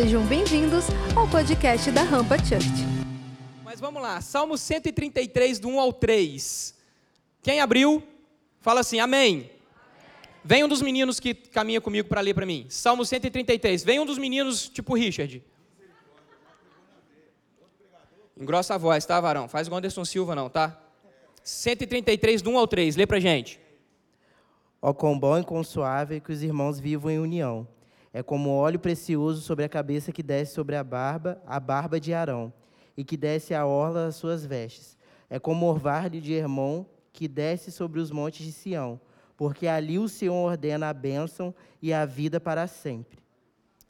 Sejam bem-vindos ao podcast da Rampa Church. Mas vamos lá, Salmo 133, do 1 ao 3. Quem abriu, fala assim, amém. Vem um dos meninos que caminha comigo para ler para mim. Salmo 133. Vem um dos meninos, tipo Richard. Engrossa a voz, tá, varão? Faz igual Anderson Silva, não, tá? 133, do 1 ao 3. Lê pra gente. Ó quão bom e quão suave que os irmãos vivam em união. É como óleo precioso sobre a cabeça que desce sobre a barba, a barba de Arão, e que desce a orla das suas vestes. É como orvalho de Hermon que desce sobre os montes de Sião, porque ali o Senhor ordena a bênção e a vida para sempre.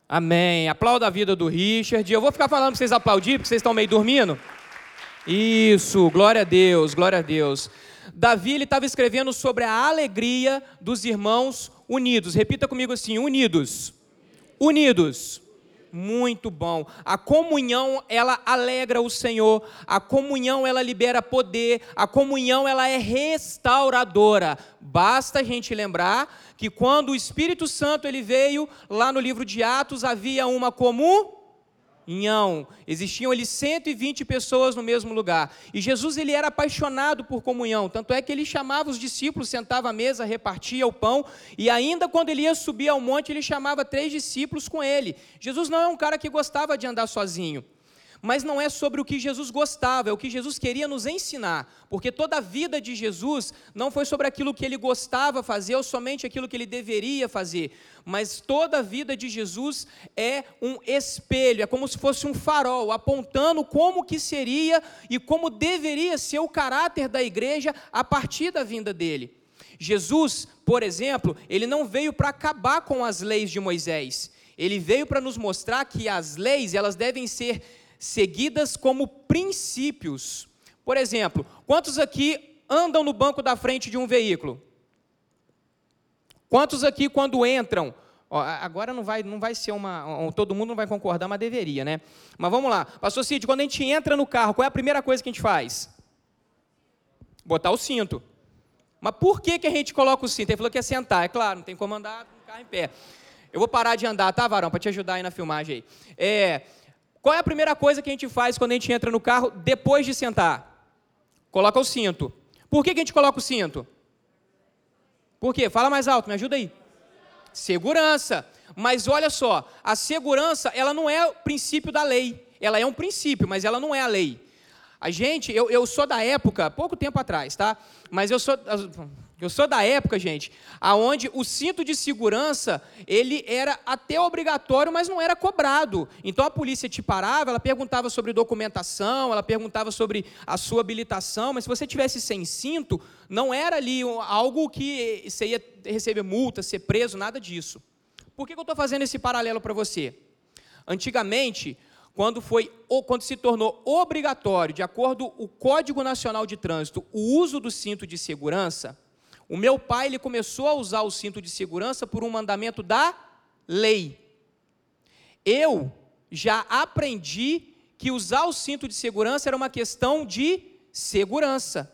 Amém. Aplauda a vida do Richard. Eu vou ficar falando para vocês aplaudir, porque vocês estão meio dormindo. Isso, glória a Deus, glória a Deus. Davi ele estava escrevendo sobre a alegria dos irmãos unidos. Repita comigo assim: unidos unidos. Muito bom. A comunhão, ela alegra o Senhor. A comunhão, ela libera poder. A comunhão, ela é restauradora. Basta a gente lembrar que quando o Espírito Santo ele veio, lá no livro de Atos havia uma comum Inhão. Existiam ali 120 pessoas no mesmo lugar. E Jesus ele era apaixonado por comunhão, tanto é que ele chamava os discípulos, sentava à mesa, repartia o pão, e ainda quando ele ia subir ao monte, ele chamava três discípulos com ele. Jesus não é um cara que gostava de andar sozinho mas não é sobre o que Jesus gostava, é o que Jesus queria nos ensinar, porque toda a vida de Jesus não foi sobre aquilo que ele gostava fazer ou somente aquilo que ele deveria fazer, mas toda a vida de Jesus é um espelho, é como se fosse um farol apontando como que seria e como deveria ser o caráter da igreja a partir da vinda dele. Jesus, por exemplo, ele não veio para acabar com as leis de Moisés. Ele veio para nos mostrar que as leis, elas devem ser seguidas como princípios. Por exemplo, quantos aqui andam no banco da frente de um veículo? Quantos aqui, quando entram, ó, agora não vai, não vai ser uma. Todo mundo não vai concordar, mas deveria, né? Mas vamos lá. Pastor Cid, quando a gente entra no carro, qual é a primeira coisa que a gente faz? Botar o cinto. Mas por que, que a gente coloca o cinto? Ele falou que é sentar. É claro, não tem como andar com o carro em pé. Eu vou parar de andar, tá, Varão? Para te ajudar aí na filmagem aí. É, qual é a primeira coisa que a gente faz quando a gente entra no carro depois de sentar? Coloca o cinto. Por que, que a gente coloca o cinto? Por quê? Fala mais alto, me ajuda aí. Segurança. Mas olha só, a segurança, ela não é o princípio da lei. Ela é um princípio, mas ela não é a lei. A gente, eu, eu sou da época, pouco tempo atrás, tá? Mas eu sou, eu sou da época, gente, aonde o cinto de segurança, ele era até obrigatório, mas não era cobrado. Então a polícia te parava, ela perguntava sobre documentação, ela perguntava sobre a sua habilitação, mas se você tivesse sem cinto, não era ali algo que você ia receber multa, ser preso, nada disso. Por que eu estou fazendo esse paralelo para você? Antigamente, quando foi quando se tornou obrigatório, de acordo com o Código Nacional de Trânsito, o uso do cinto de segurança, o meu pai ele começou a usar o cinto de segurança por um mandamento da lei. Eu já aprendi que usar o cinto de segurança era uma questão de segurança.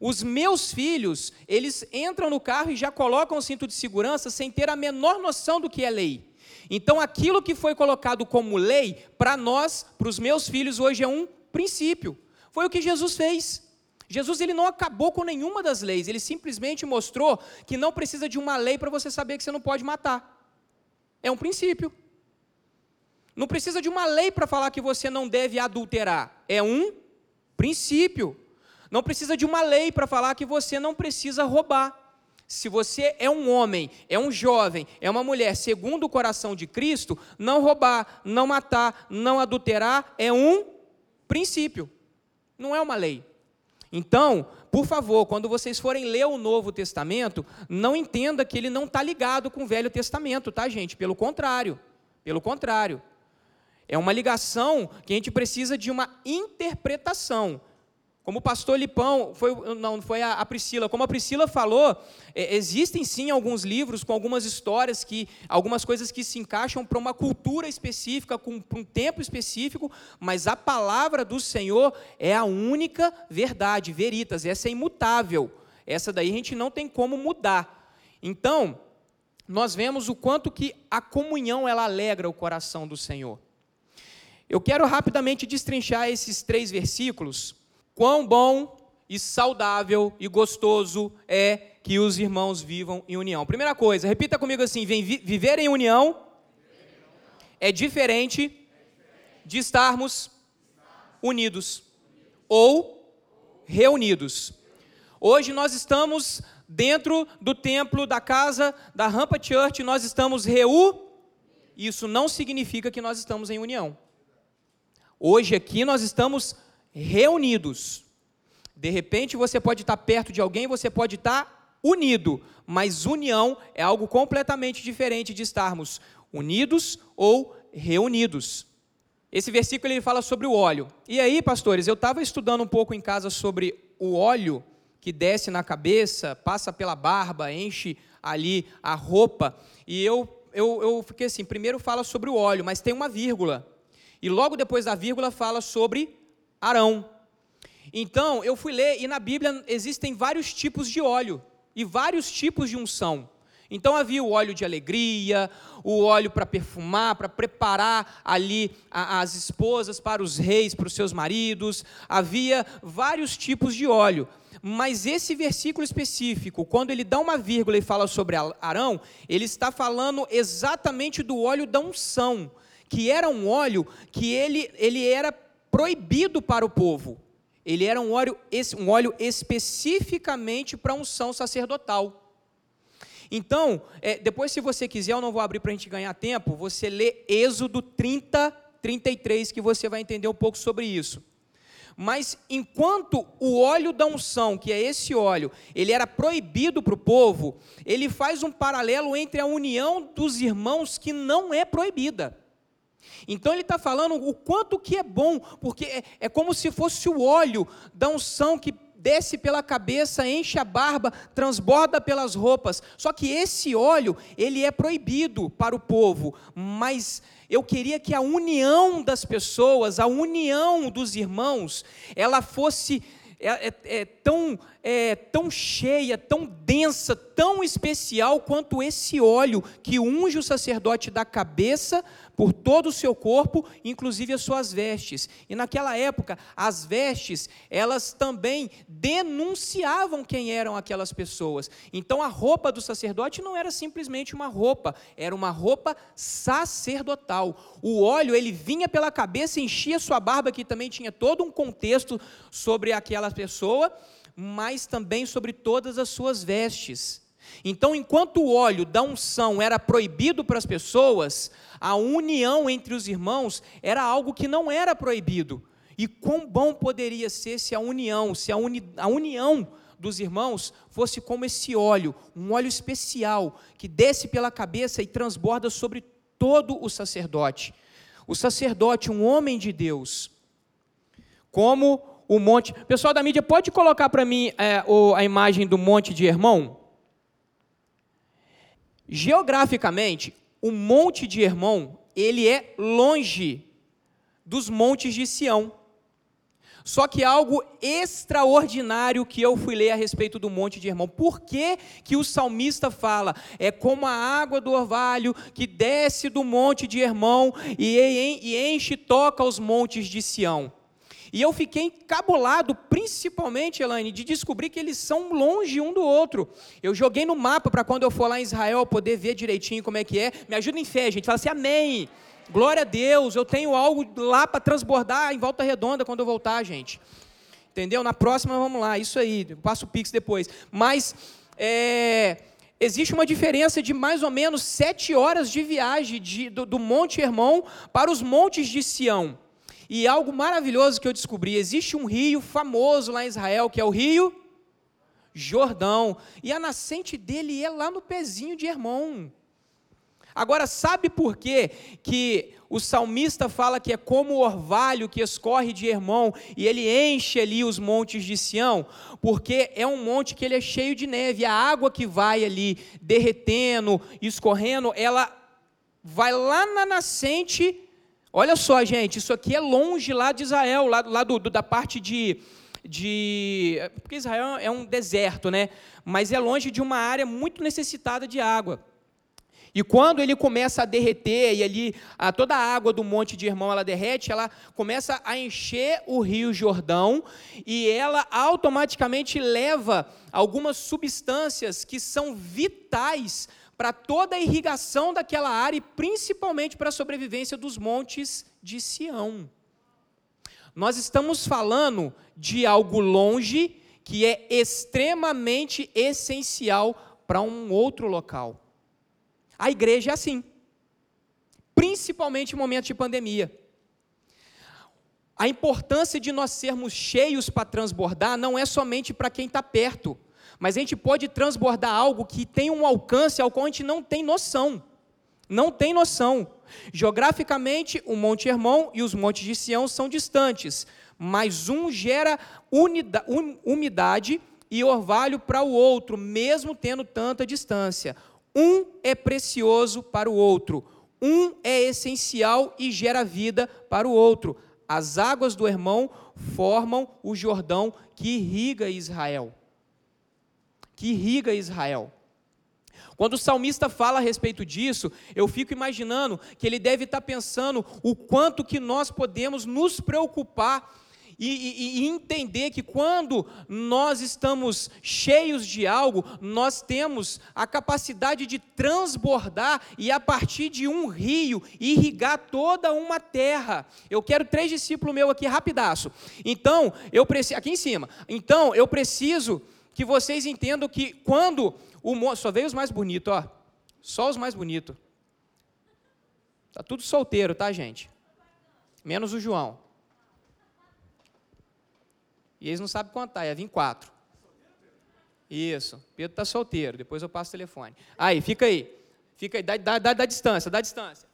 Os meus filhos, eles entram no carro e já colocam o cinto de segurança sem ter a menor noção do que é lei. Então, aquilo que foi colocado como lei, para nós, para os meus filhos, hoje é um princípio. Foi o que Jesus fez. Jesus ele não acabou com nenhuma das leis, ele simplesmente mostrou que não precisa de uma lei para você saber que você não pode matar. É um princípio. Não precisa de uma lei para falar que você não deve adulterar. É um princípio. Não precisa de uma lei para falar que você não precisa roubar. Se você é um homem, é um jovem, é uma mulher, segundo o coração de Cristo, não roubar, não matar, não adulterar é um princípio, não é uma lei. Então, por favor, quando vocês forem ler o Novo Testamento, não entenda que ele não está ligado com o Velho Testamento, tá, gente? Pelo contrário. Pelo contrário. É uma ligação que a gente precisa de uma interpretação. Como o pastor Lipão, foi, não, foi a, a Priscila, como a Priscila falou, é, existem sim alguns livros com algumas histórias, que algumas coisas que se encaixam para uma cultura específica, para um tempo específico, mas a palavra do Senhor é a única verdade, veritas, essa é imutável. Essa daí a gente não tem como mudar. Então, nós vemos o quanto que a comunhão ela alegra o coração do Senhor. Eu quero rapidamente destrinchar esses três versículos. Quão bom e saudável e gostoso é que os irmãos vivam em união. Primeira coisa, repita comigo assim: viver em união é diferente de estarmos unidos ou reunidos. Hoje nós estamos dentro do templo da casa da Rampa Church, nós estamos reunidos. Isso não significa que nós estamos em união. Hoje aqui nós estamos reunidos. De repente você pode estar perto de alguém, você pode estar unido, mas união é algo completamente diferente de estarmos unidos ou reunidos. Esse versículo ele fala sobre o óleo. E aí, pastores, eu estava estudando um pouco em casa sobre o óleo que desce na cabeça, passa pela barba, enche ali a roupa. E eu, eu, eu fiquei assim: primeiro fala sobre o óleo, mas tem uma vírgula. E logo depois da vírgula fala sobre Arão. Então, eu fui ler e na Bíblia existem vários tipos de óleo e vários tipos de unção. Então havia o óleo de alegria, o óleo para perfumar, para preparar ali as esposas para os reis, para os seus maridos. Havia vários tipos de óleo. Mas esse versículo específico, quando ele dá uma vírgula e fala sobre Arão, ele está falando exatamente do óleo da unção que era um óleo que ele, ele era proibido para o povo. Ele era um óleo, um óleo especificamente para unção sacerdotal. Então, é, depois, se você quiser, eu não vou abrir para a gente ganhar tempo, você lê Êxodo 30, 33, que você vai entender um pouco sobre isso. Mas enquanto o óleo da unção, que é esse óleo, ele era proibido para o povo, ele faz um paralelo entre a união dos irmãos que não é proibida. Então ele está falando o quanto que é bom, porque é, é como se fosse o óleo da unção que desce pela cabeça, enche a barba, transborda pelas roupas. Só que esse óleo, ele é proibido para o povo, mas eu queria que a união das pessoas, a união dos irmãos, ela fosse é, é, é tão, é, tão cheia, tão densa, tão especial quanto esse óleo que unge o sacerdote da cabeça por todo o seu corpo, inclusive as suas vestes. E naquela época, as vestes, elas também denunciavam quem eram aquelas pessoas. Então a roupa do sacerdote não era simplesmente uma roupa, era uma roupa sacerdotal. O óleo, ele vinha pela cabeça, enchia sua barba, que também tinha todo um contexto sobre aquela pessoa, mas também sobre todas as suas vestes. Então, enquanto o óleo da unção era proibido para as pessoas, a união entre os irmãos era algo que não era proibido. E quão bom poderia ser se a união, se a, uni, a união dos irmãos fosse como esse óleo, um óleo especial que desce pela cabeça e transborda sobre todo o sacerdote. O sacerdote, um homem de Deus, como o monte. Pessoal da mídia, pode colocar para mim é, a imagem do monte de Hermão? Geograficamente, o monte de Hermon, ele é longe dos montes de Sião. Só que algo extraordinário que eu fui ler a respeito do monte de Hermon. Por que, que o salmista fala? É como a água do orvalho que desce do monte de Hermon e enche e toca os montes de Sião. E eu fiquei encabulado, principalmente, Elaine, de descobrir que eles são longe um do outro. Eu joguei no mapa para quando eu for lá em Israel poder ver direitinho como é que é. Me ajuda em fé, gente. Fala assim, amém. Glória a Deus, eu tenho algo lá para transbordar em volta redonda quando eu voltar, gente. Entendeu? Na próxima, vamos lá, isso aí, passo o pix depois. Mas, é, existe uma diferença de mais ou menos sete horas de viagem de, do, do Monte Hermon para os montes de Sião. E algo maravilhoso que eu descobri: existe um rio famoso lá em Israel, que é o rio Jordão. E a nascente dele é lá no pezinho de Hermon. Agora, sabe por quê que o salmista fala que é como o orvalho que escorre de Hermon e ele enche ali os montes de Sião? Porque é um monte que ele é cheio de neve, a água que vai ali derretendo, escorrendo, ela vai lá na nascente Olha só, gente, isso aqui é longe lá de Israel, lá, lá do, do, da parte de, de. Porque Israel é um deserto, né? Mas é longe de uma área muito necessitada de água. E quando ele começa a derreter, e ali a, toda a água do monte de Irmão ela derrete, ela começa a encher o rio Jordão, e ela automaticamente leva algumas substâncias que são vitais para toda a irrigação daquela área e principalmente para a sobrevivência dos montes de Sião. Nós estamos falando de algo longe que é extremamente essencial para um outro local. A igreja é assim, principalmente em momentos de pandemia. A importância de nós sermos cheios para transbordar não é somente para quem está perto, mas a gente pode transbordar algo que tem um alcance ao qual a gente não tem noção. Não tem noção. Geograficamente, o Monte Hermon e os Montes de Sião são distantes, mas um gera umidade e orvalho para o outro, mesmo tendo tanta distância. Um é precioso para o outro, um é essencial e gera vida para o outro. As águas do Hermão formam o Jordão que irriga Israel. Que irriga Israel. Quando o salmista fala a respeito disso, eu fico imaginando que ele deve estar pensando o quanto que nós podemos nos preocupar e, e, e, entender que quando nós estamos cheios de algo, nós temos a capacidade de transbordar e a partir de um rio irrigar toda uma terra. Eu quero três discípulos meus aqui rapidaço. Então, eu preciso aqui em cima. Então, eu preciso que vocês entendam que quando o só veio os mais bonitos, ó. Só os mais bonitos. Tá tudo solteiro, tá, gente? Menos o João. E eles não sabem contar, ia vir quatro. Isso, Pedro está solteiro, depois eu passo o telefone. Aí, fica aí. Fica aí, dá, dá, dá distância, dá distância.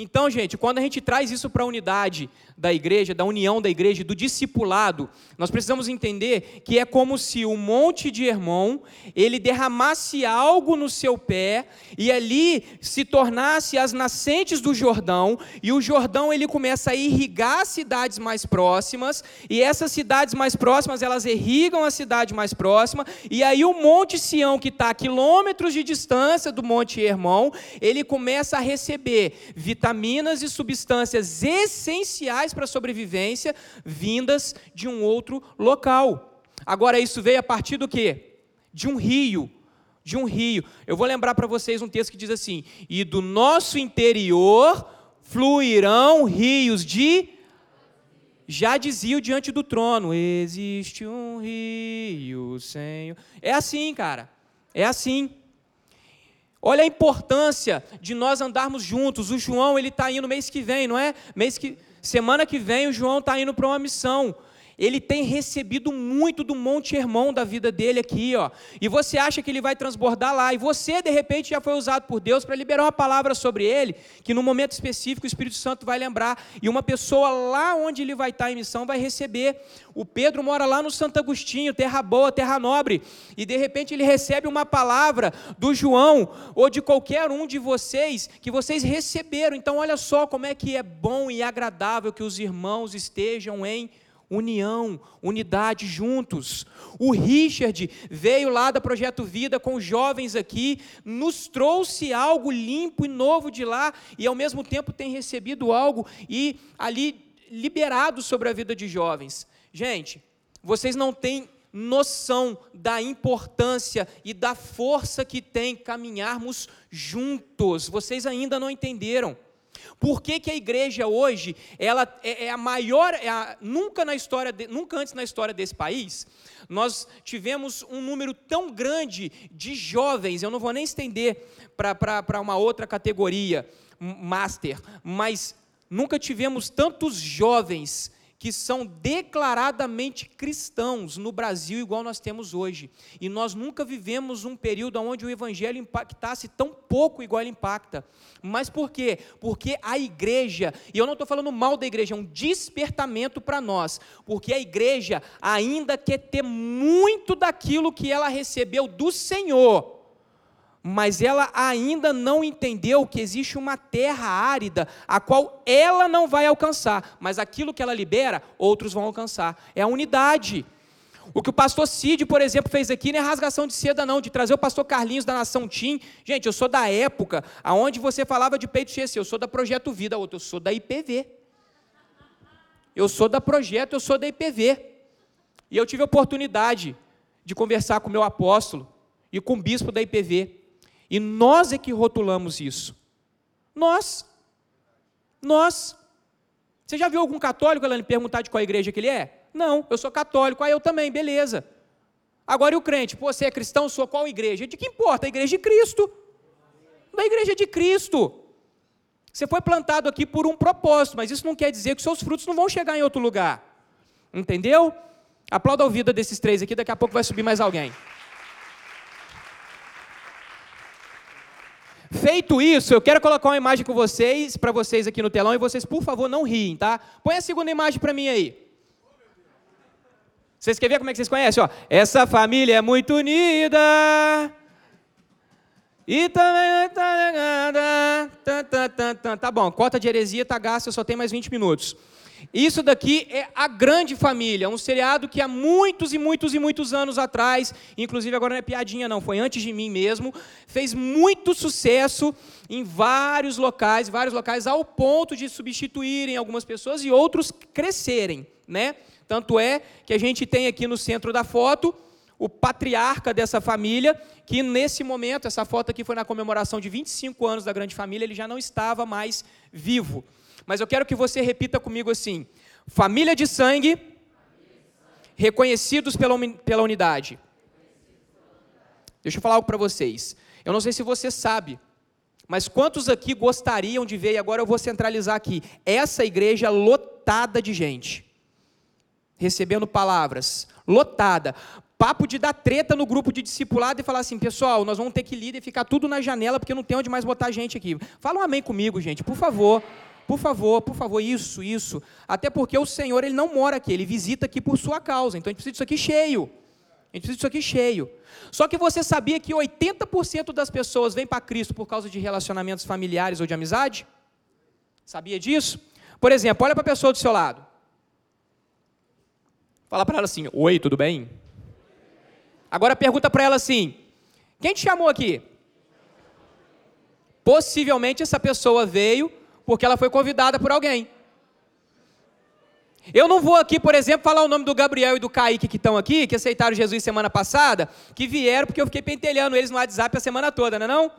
Então, gente, quando a gente traz isso para a unidade da igreja, da união da igreja, do discipulado, nós precisamos entender que é como se o monte de Hermon, ele derramasse algo no seu pé e ali se tornasse as nascentes do Jordão, e o Jordão ele começa a irrigar cidades mais próximas, e essas cidades mais próximas, elas irrigam a cidade mais próxima, e aí o monte Sião, que está a quilômetros de distância do monte Hermon, ele começa a receber vitamina vitaminas e substâncias essenciais para a sobrevivência vindas de um outro local. Agora, isso veio a partir do quê? De um rio. De um rio. Eu vou lembrar para vocês um texto que diz assim: E do nosso interior fluirão rios de. Já dizia diante do trono: Existe um rio, Senhor. É assim, cara. É assim. Olha a importância de nós andarmos juntos. O João ele está indo mês que vem, não é? Mês que semana que vem o João está indo para uma missão ele tem recebido muito do Monte Hermão da vida dele aqui, ó. E você acha que ele vai transbordar lá, e você de repente já foi usado por Deus para liberar uma palavra sobre ele, que no momento específico o Espírito Santo vai lembrar, e uma pessoa lá onde ele vai estar em missão vai receber. O Pedro mora lá no Santo Agostinho, terra boa, terra nobre, e de repente ele recebe uma palavra do João ou de qualquer um de vocês que vocês receberam. Então olha só como é que é bom e agradável que os irmãos estejam em união, unidade juntos. O Richard veio lá da Projeto Vida com os jovens aqui, nos trouxe algo limpo e novo de lá e ao mesmo tempo tem recebido algo e ali liberado sobre a vida de jovens. Gente, vocês não têm noção da importância e da força que tem caminharmos juntos. Vocês ainda não entenderam. Por que, que a igreja hoje, ela é, é a maior, é a, nunca na história, de, nunca antes na história desse país, nós tivemos um número tão grande de jovens, eu não vou nem estender para uma outra categoria, master, mas nunca tivemos tantos jovens que são declaradamente cristãos no Brasil, igual nós temos hoje. E nós nunca vivemos um período onde o evangelho impactasse tão pouco igual ele impacta. Mas por quê? Porque a igreja, e eu não estou falando mal da igreja, é um despertamento para nós, porque a igreja ainda quer ter muito daquilo que ela recebeu do Senhor mas ela ainda não entendeu que existe uma terra árida, a qual ela não vai alcançar, mas aquilo que ela libera, outros vão alcançar. É a unidade. O que o pastor Cid, por exemplo, fez aqui não é rasgação de seda, não, de trazer o pastor Carlinhos da Nação Tim. Gente, eu sou da época onde você falava de peito cheio assim, eu sou da Projeto Vida, outro, eu sou da IPV. Eu sou da Projeto, eu sou da IPV. E eu tive a oportunidade de conversar com o meu apóstolo e com o bispo da IPV. E nós é que rotulamos isso. Nós. Nós. Você já viu algum católico, ela me perguntar de qual igreja que ele é? Não, eu sou católico, ah, eu também, beleza. Agora e o crente? Pô, você é cristão, sou qual igreja? De que importa? A igreja de Cristo. Da igreja de Cristo. Você foi plantado aqui por um propósito, mas isso não quer dizer que seus frutos não vão chegar em outro lugar. Entendeu? Aplauda a vida desses três aqui, daqui a pouco vai subir mais alguém. Feito isso, eu quero colocar uma imagem com vocês, para vocês aqui no telão, e vocês, por favor, não riem, tá? Põe a segunda imagem para mim aí. Vocês querem ver como é que vocês conhecem? Ó, essa família é muito unida. E também tá ligada. Tá, tá, tá, tá. bom, cota de heresia tá gasta, só tenho mais 20 minutos. Isso daqui é A Grande Família, um seriado que há muitos e muitos e muitos anos atrás, inclusive agora não é piadinha não, foi antes de mim mesmo, fez muito sucesso em vários locais, vários locais ao ponto de substituírem algumas pessoas e outros crescerem, né? Tanto é que a gente tem aqui no centro da foto o patriarca dessa família, que nesse momento, essa foto aqui foi na comemoração de 25 anos da grande família, ele já não estava mais vivo. Mas eu quero que você repita comigo assim: família de sangue, reconhecidos pela, pela unidade. Deixa eu falar algo para vocês. Eu não sei se você sabe, mas quantos aqui gostariam de ver, e agora eu vou centralizar aqui, essa igreja lotada de gente, recebendo palavras, lotada. Papo de dar treta no grupo de discipulado e falar assim, pessoal, nós vamos ter que ir e ficar tudo na janela, porque não tem onde mais botar gente aqui. Fala um amém comigo, gente, por favor. Por favor, por favor, isso, isso. Até porque o Senhor, ele não mora aqui, ele visita aqui por sua causa. Então a gente precisa disso aqui cheio. A gente precisa disso aqui cheio. Só que você sabia que 80% das pessoas vêm para Cristo por causa de relacionamentos familiares ou de amizade? Sabia disso? Por exemplo, olha para a pessoa do seu lado. Fala para ela assim: Oi, tudo bem? Agora pergunta para ela assim: Quem te chamou aqui? Possivelmente essa pessoa veio porque ela foi convidada por alguém. Eu não vou aqui, por exemplo, falar o nome do Gabriel e do Kaique que estão aqui, que aceitaram Jesus semana passada, que vieram porque eu fiquei pentelhando eles no WhatsApp a semana toda, não é não?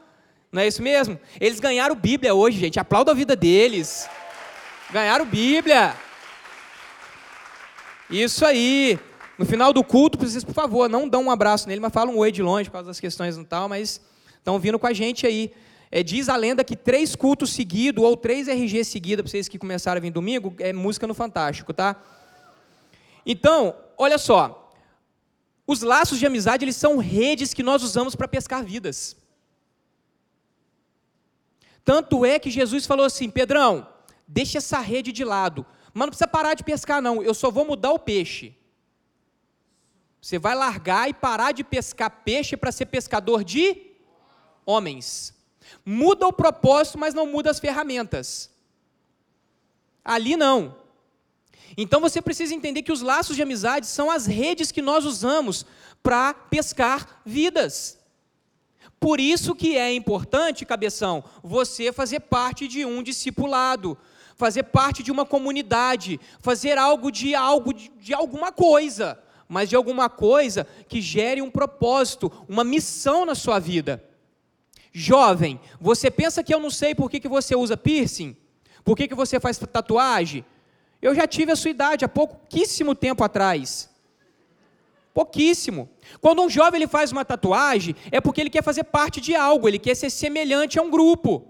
Não é isso mesmo? Eles ganharam Bíblia hoje, gente. Aplauda a vida deles. Ganharam Bíblia. Isso aí. No final do culto, vocês, por favor, não dão um abraço nele, mas falam um oi de longe por causa das questões e tal, mas estão vindo com a gente aí. É, diz a lenda que três cultos seguidos, ou três RG seguidos, para vocês que começaram a vir domingo, é música no Fantástico, tá? Então, olha só. Os laços de amizade, eles são redes que nós usamos para pescar vidas. Tanto é que Jesus falou assim, Pedrão, deixa essa rede de lado. Mas não precisa parar de pescar, não. Eu só vou mudar o peixe. Você vai largar e parar de pescar peixe para ser pescador de homens. Muda o propósito, mas não muda as ferramentas. Ali não. Então você precisa entender que os laços de amizade são as redes que nós usamos para pescar vidas. Por isso que é importante, cabeção, você fazer parte de um discipulado, fazer parte de uma comunidade, fazer algo de algo de, de alguma coisa, mas de alguma coisa que gere um propósito, uma missão na sua vida. Jovem, você pensa que eu não sei por que, que você usa piercing? Por que, que você faz tatuagem? Eu já tive a sua idade há pouquíssimo tempo atrás. Pouquíssimo. Quando um jovem ele faz uma tatuagem, é porque ele quer fazer parte de algo, ele quer ser semelhante a um grupo.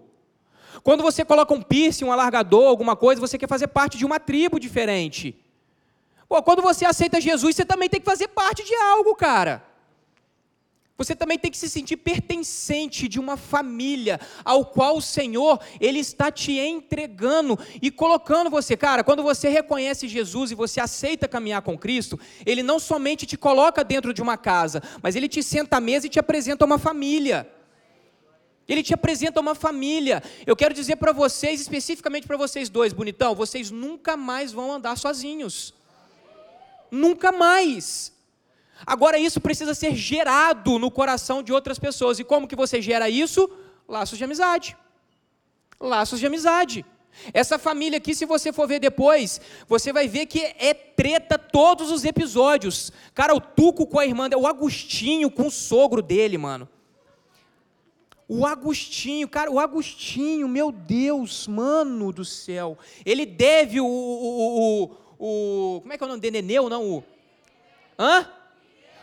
Quando você coloca um piercing, um alargador, alguma coisa, você quer fazer parte de uma tribo diferente. Pô, quando você aceita Jesus, você também tem que fazer parte de algo, cara. Você também tem que se sentir pertencente de uma família ao qual o Senhor ele está te entregando e colocando você, cara. Quando você reconhece Jesus e você aceita caminhar com Cristo, ele não somente te coloca dentro de uma casa, mas ele te senta à mesa e te apresenta uma família. Ele te apresenta uma família. Eu quero dizer para vocês, especificamente para vocês dois, bonitão, vocês nunca mais vão andar sozinhos. Nunca mais. Agora isso precisa ser gerado no coração de outras pessoas. E como que você gera isso? Laços de amizade. Laços de amizade. Essa família aqui, se você for ver depois, você vai ver que é treta todos os episódios. Cara, o Tuco com a irmã, o Agostinho com o sogro dele, mano. O Agostinho, cara, o Agostinho, meu Deus, mano do céu. Ele deve o. o, o, o como é que é o nome dele? Não? O, hã?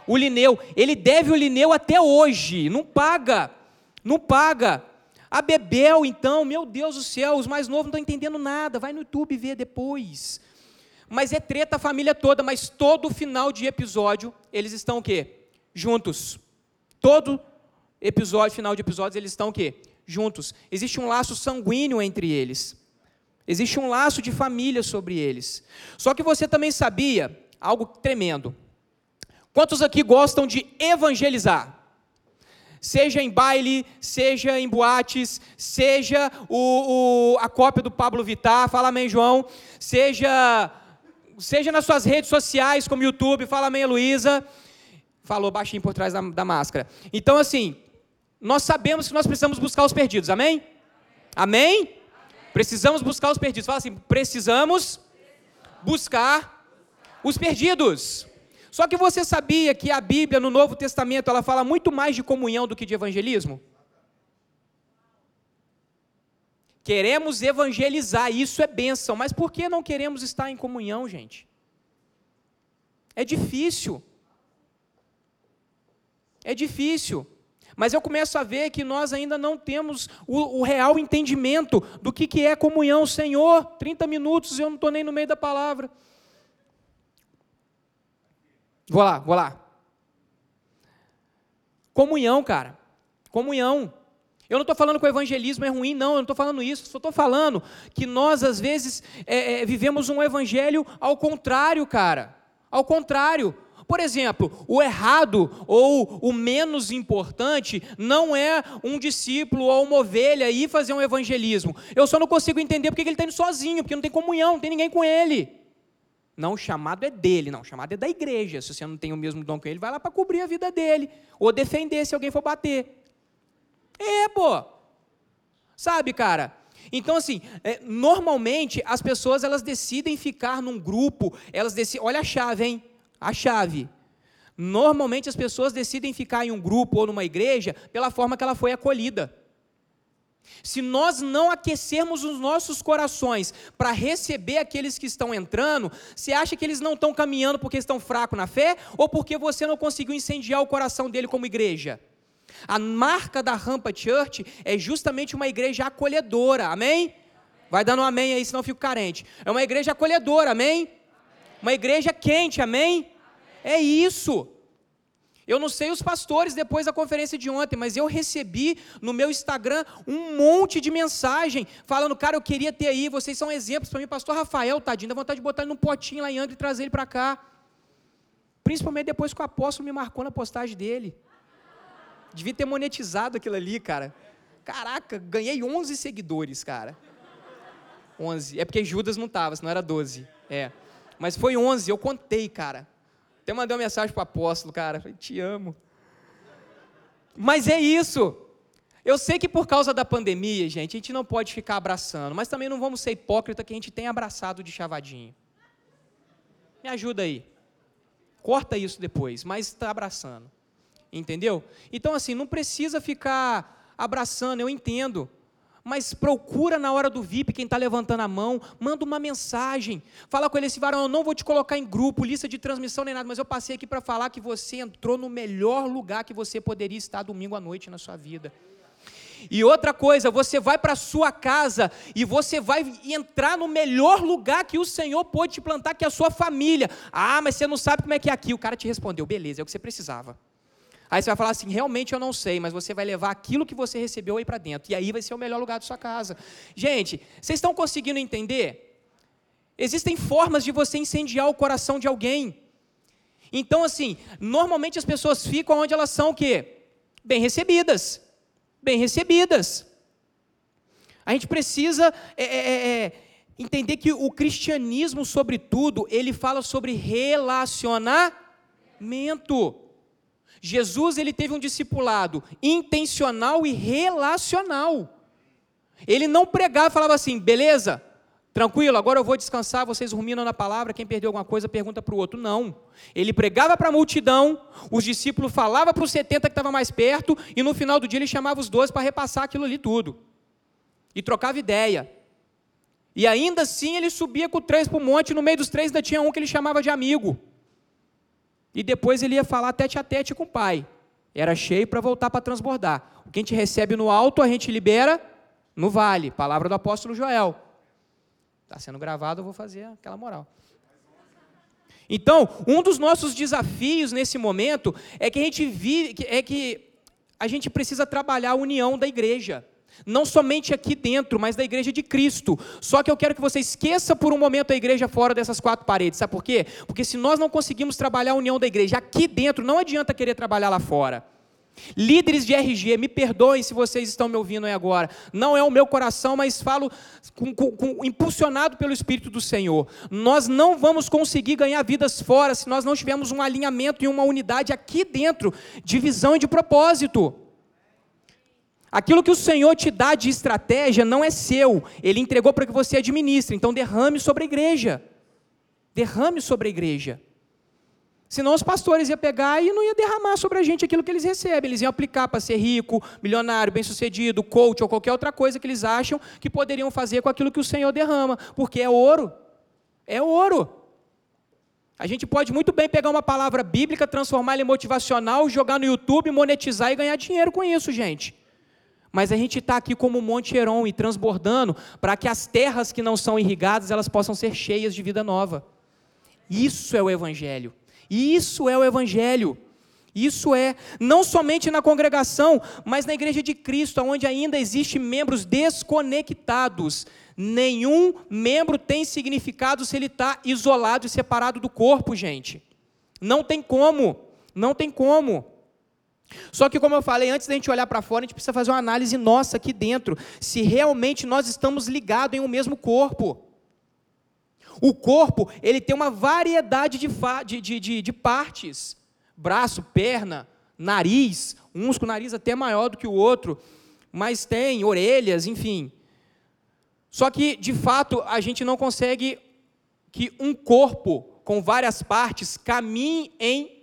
O Lineu. Ele deve o Lineu até hoje. Não paga. Não paga. A Bebel, então, meu Deus do céu, os mais novos não estão entendendo nada. Vai no YouTube ver depois. Mas é treta a família toda, mas todo final de episódio, eles estão o quê? Juntos. Todo episódio, final de episódios, eles estão o quê? Juntos. Existe um laço sanguíneo entre eles. Existe um laço de família sobre eles. Só que você também sabia algo tremendo. Quantos aqui gostam de evangelizar? Seja em baile, seja em boates, seja o, o, a cópia do Pablo Vittar, fala amém, João. Seja, seja nas suas redes sociais, como YouTube, fala amém, Luísa. Falou baixinho por trás da, da máscara. Então, assim, nós sabemos que nós precisamos buscar os perdidos, amém? Amém? amém? Precisamos buscar os perdidos. Fala assim: precisamos buscar os perdidos. Só que você sabia que a Bíblia no Novo Testamento ela fala muito mais de comunhão do que de evangelismo? Queremos evangelizar, isso é bênção, mas por que não queremos estar em comunhão, gente? É difícil. É difícil. Mas eu começo a ver que nós ainda não temos o, o real entendimento do que, que é comunhão. Senhor, 30 minutos eu não estou nem no meio da palavra. Vou lá, vou lá. Comunhão, cara. Comunhão. Eu não estou falando que o evangelismo é ruim, não, eu não estou falando isso, só estou falando que nós, às vezes, é, é, vivemos um evangelho ao contrário, cara. Ao contrário. Por exemplo, o errado ou o menos importante não é um discípulo ou uma ovelha ir fazer um evangelismo. Eu só não consigo entender porque ele está indo sozinho, porque não tem comunhão, não tem ninguém com ele. Não, o chamado é dele, não, o chamado é da igreja. Se você não tem o mesmo dom que ele, vai lá para cobrir a vida dele, ou defender se alguém for bater. É, pô. Sabe, cara? Então, assim, é, normalmente as pessoas elas decidem ficar num grupo, elas decidem. Olha a chave, hein? a chave. Normalmente as pessoas decidem ficar em um grupo ou numa igreja pela forma que ela foi acolhida. Se nós não aquecermos os nossos corações para receber aqueles que estão entrando, você acha que eles não estão caminhando porque estão fracos na fé ou porque você não conseguiu incendiar o coração dele como igreja? A marca da Rampa Church é justamente uma igreja acolhedora, amém? Vai dando um amém aí, senão eu fico carente. É uma igreja acolhedora, amém? Uma igreja quente, amém? É isso. Eu não sei os pastores depois da conferência de ontem, mas eu recebi no meu Instagram um monte de mensagem falando, cara, eu queria ter aí, vocês são exemplos para mim, pastor Rafael, tadinho, dá vontade de botar ele num potinho lá em Angra e trazer ele para cá. Principalmente depois que o apóstolo me marcou na postagem dele. Devia ter monetizado aquilo ali, cara. Caraca, ganhei 11 seguidores, cara. 11. É porque Judas não estava, senão era 12. É. Mas foi 11, eu contei, cara. Até mandei uma mensagem para o apóstolo, cara. Falei, te amo. Mas é isso. Eu sei que por causa da pandemia, gente, a gente não pode ficar abraçando, mas também não vamos ser hipócrita que a gente tem abraçado de chavadinho. Me ajuda aí. Corta isso depois, mas está abraçando. Entendeu? Então, assim, não precisa ficar abraçando, eu entendo mas procura na hora do VIP quem está levantando a mão, manda uma mensagem, fala com ele esse varão, eu não vou te colocar em grupo, lista de transmissão nem nada, mas eu passei aqui para falar que você entrou no melhor lugar que você poderia estar domingo à noite na sua vida. E outra coisa, você vai para sua casa e você vai entrar no melhor lugar que o Senhor pôde te plantar, que é a sua família. Ah, mas você não sabe como é que é aqui. O cara te respondeu, beleza, é o que você precisava. Aí você vai falar assim: realmente eu não sei, mas você vai levar aquilo que você recebeu aí para dentro. E aí vai ser o melhor lugar da sua casa. Gente, vocês estão conseguindo entender? Existem formas de você incendiar o coração de alguém. Então, assim, normalmente as pessoas ficam onde elas são o quê? Bem recebidas. Bem recebidas. A gente precisa é, é, é, é entender que o cristianismo, sobretudo, ele fala sobre relacionar Jesus ele teve um discipulado intencional e relacional. Ele não pregava falava assim, beleza, tranquilo, agora eu vou descansar, vocês ruminam na palavra, quem perdeu alguma coisa pergunta para o outro. Não. Ele pregava para a multidão, os discípulos falavam para os 70 que estavam mais perto, e no final do dia ele chamava os 12 para repassar aquilo ali tudo. E trocava ideia. E ainda assim ele subia com três para o monte, e no meio dos três ainda tinha um que ele chamava de amigo. E depois ele ia falar tete a tete com o pai. Era cheio para voltar para transbordar. O que a gente recebe no alto, a gente libera no vale. Palavra do apóstolo Joel. Está sendo gravado, eu vou fazer aquela moral. Então, um dos nossos desafios nesse momento é que a gente vive, é que a gente precisa trabalhar a união da igreja. Não somente aqui dentro, mas da igreja de Cristo. Só que eu quero que você esqueça por um momento a igreja fora dessas quatro paredes. Sabe por quê? Porque se nós não conseguimos trabalhar a união da igreja aqui dentro, não adianta querer trabalhar lá fora. Líderes de RG, me perdoem se vocês estão me ouvindo aí agora. Não é o meu coração, mas falo com, com, impulsionado pelo Espírito do Senhor. Nós não vamos conseguir ganhar vidas fora se nós não tivermos um alinhamento e uma unidade aqui dentro de visão e de propósito. Aquilo que o Senhor te dá de estratégia não é seu, Ele entregou para que você administre, então derrame sobre a igreja. Derrame sobre a igreja. Senão os pastores iam pegar e não ia derramar sobre a gente aquilo que eles recebem. Eles iam aplicar para ser rico, milionário, bem-sucedido, coach ou qualquer outra coisa que eles acham que poderiam fazer com aquilo que o Senhor derrama, porque é ouro. É ouro. A gente pode muito bem pegar uma palavra bíblica, transformá-la em motivacional, jogar no YouTube, monetizar e ganhar dinheiro com isso, gente. Mas a gente está aqui como Monte Heron e transbordando para que as terras que não são irrigadas elas possam ser cheias de vida nova. Isso é o Evangelho. Isso é o Evangelho. Isso é, não somente na congregação, mas na igreja de Cristo, onde ainda existem membros desconectados. Nenhum membro tem significado se ele está isolado e separado do corpo, gente. Não tem como, não tem como. Só que, como eu falei, antes da gente olhar para fora, a gente precisa fazer uma análise nossa aqui dentro, se realmente nós estamos ligados em um mesmo corpo. O corpo, ele tem uma variedade de, de, de, de partes: braço, perna, nariz, uns com o nariz até maior do que o outro, mas tem orelhas, enfim. Só que, de fato, a gente não consegue que um corpo com várias partes caminhe em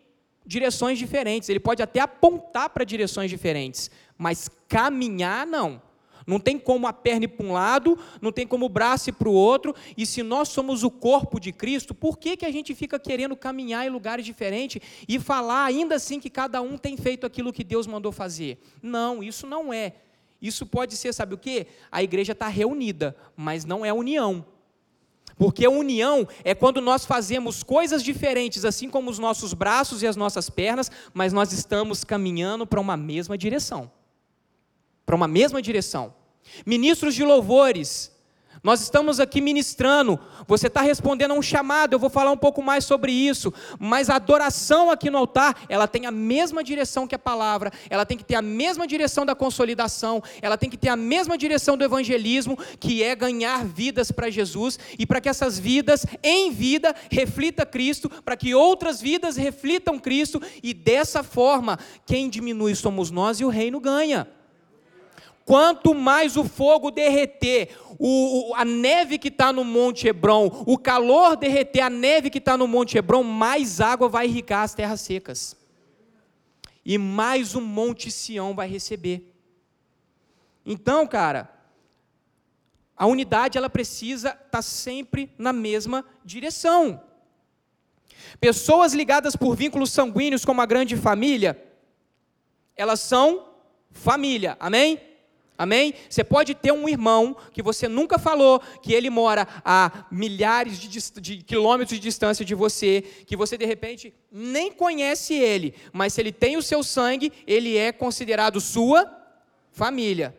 direções diferentes. Ele pode até apontar para direções diferentes, mas caminhar não. Não tem como a perna ir para um lado, não tem como o braço ir para o outro, e se nós somos o corpo de Cristo, por que, que a gente fica querendo caminhar em lugares diferentes e falar ainda assim que cada um tem feito aquilo que Deus mandou fazer? Não, isso não é. Isso pode ser, sabe o que? A igreja está reunida, mas não é união. Porque união é quando nós fazemos coisas diferentes, assim como os nossos braços e as nossas pernas, mas nós estamos caminhando para uma mesma direção. Para uma mesma direção. Ministros de louvores, nós estamos aqui ministrando, você está respondendo a um chamado, eu vou falar um pouco mais sobre isso, mas a adoração aqui no altar, ela tem a mesma direção que a palavra, ela tem que ter a mesma direção da consolidação, ela tem que ter a mesma direção do evangelismo, que é ganhar vidas para Jesus, e para que essas vidas, em vida, reflita Cristo, para que outras vidas reflitam Cristo, e dessa forma, quem diminui somos nós e o reino ganha. Quanto mais o fogo derreter, o, a neve que está no Monte Hebron, o calor derreter a neve que está no Monte Hebron, mais água vai irrigar as terras secas. E mais o Monte Sião vai receber. Então, cara, a unidade ela precisa estar tá sempre na mesma direção. Pessoas ligadas por vínculos sanguíneos como a grande família, elas são família, amém? Amém? Você pode ter um irmão que você nunca falou, que ele mora a milhares de, de, quilômetros de distância de você, que você de repente nem conhece ele, mas se ele tem o seu sangue, ele é considerado sua família.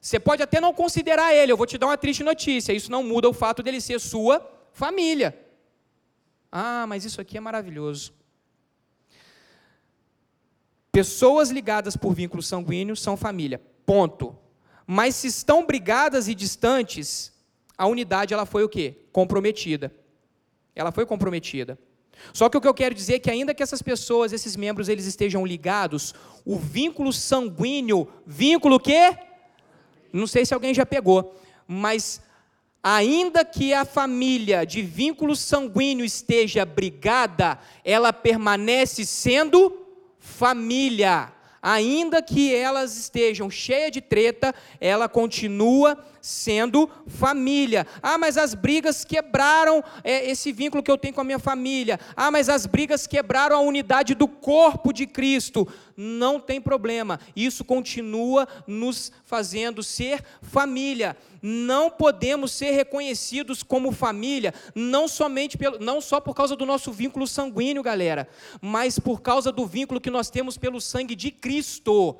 Você pode até não considerar ele, eu vou te dar uma triste notícia, isso não muda o fato dele ser sua família. Ah, mas isso aqui é maravilhoso. Pessoas ligadas por vínculos sanguíneos são família Ponto. Mas se estão brigadas e distantes, a unidade ela foi o quê? Comprometida. Ela foi comprometida. Só que o que eu quero dizer é que ainda que essas pessoas, esses membros, eles estejam ligados, o vínculo sanguíneo, vínculo que? Não sei se alguém já pegou, mas ainda que a família de vínculo sanguíneo esteja brigada, ela permanece sendo família. Ainda que elas estejam cheias de treta, ela continua sendo família. Ah, mas as brigas quebraram é, esse vínculo que eu tenho com a minha família. Ah, mas as brigas quebraram a unidade do corpo de Cristo. Não tem problema, isso continua nos fazendo ser família. Não podemos ser reconhecidos como família, não somente pelo, não só por causa do nosso vínculo sanguíneo, galera, mas por causa do vínculo que nós temos pelo sangue de Cristo.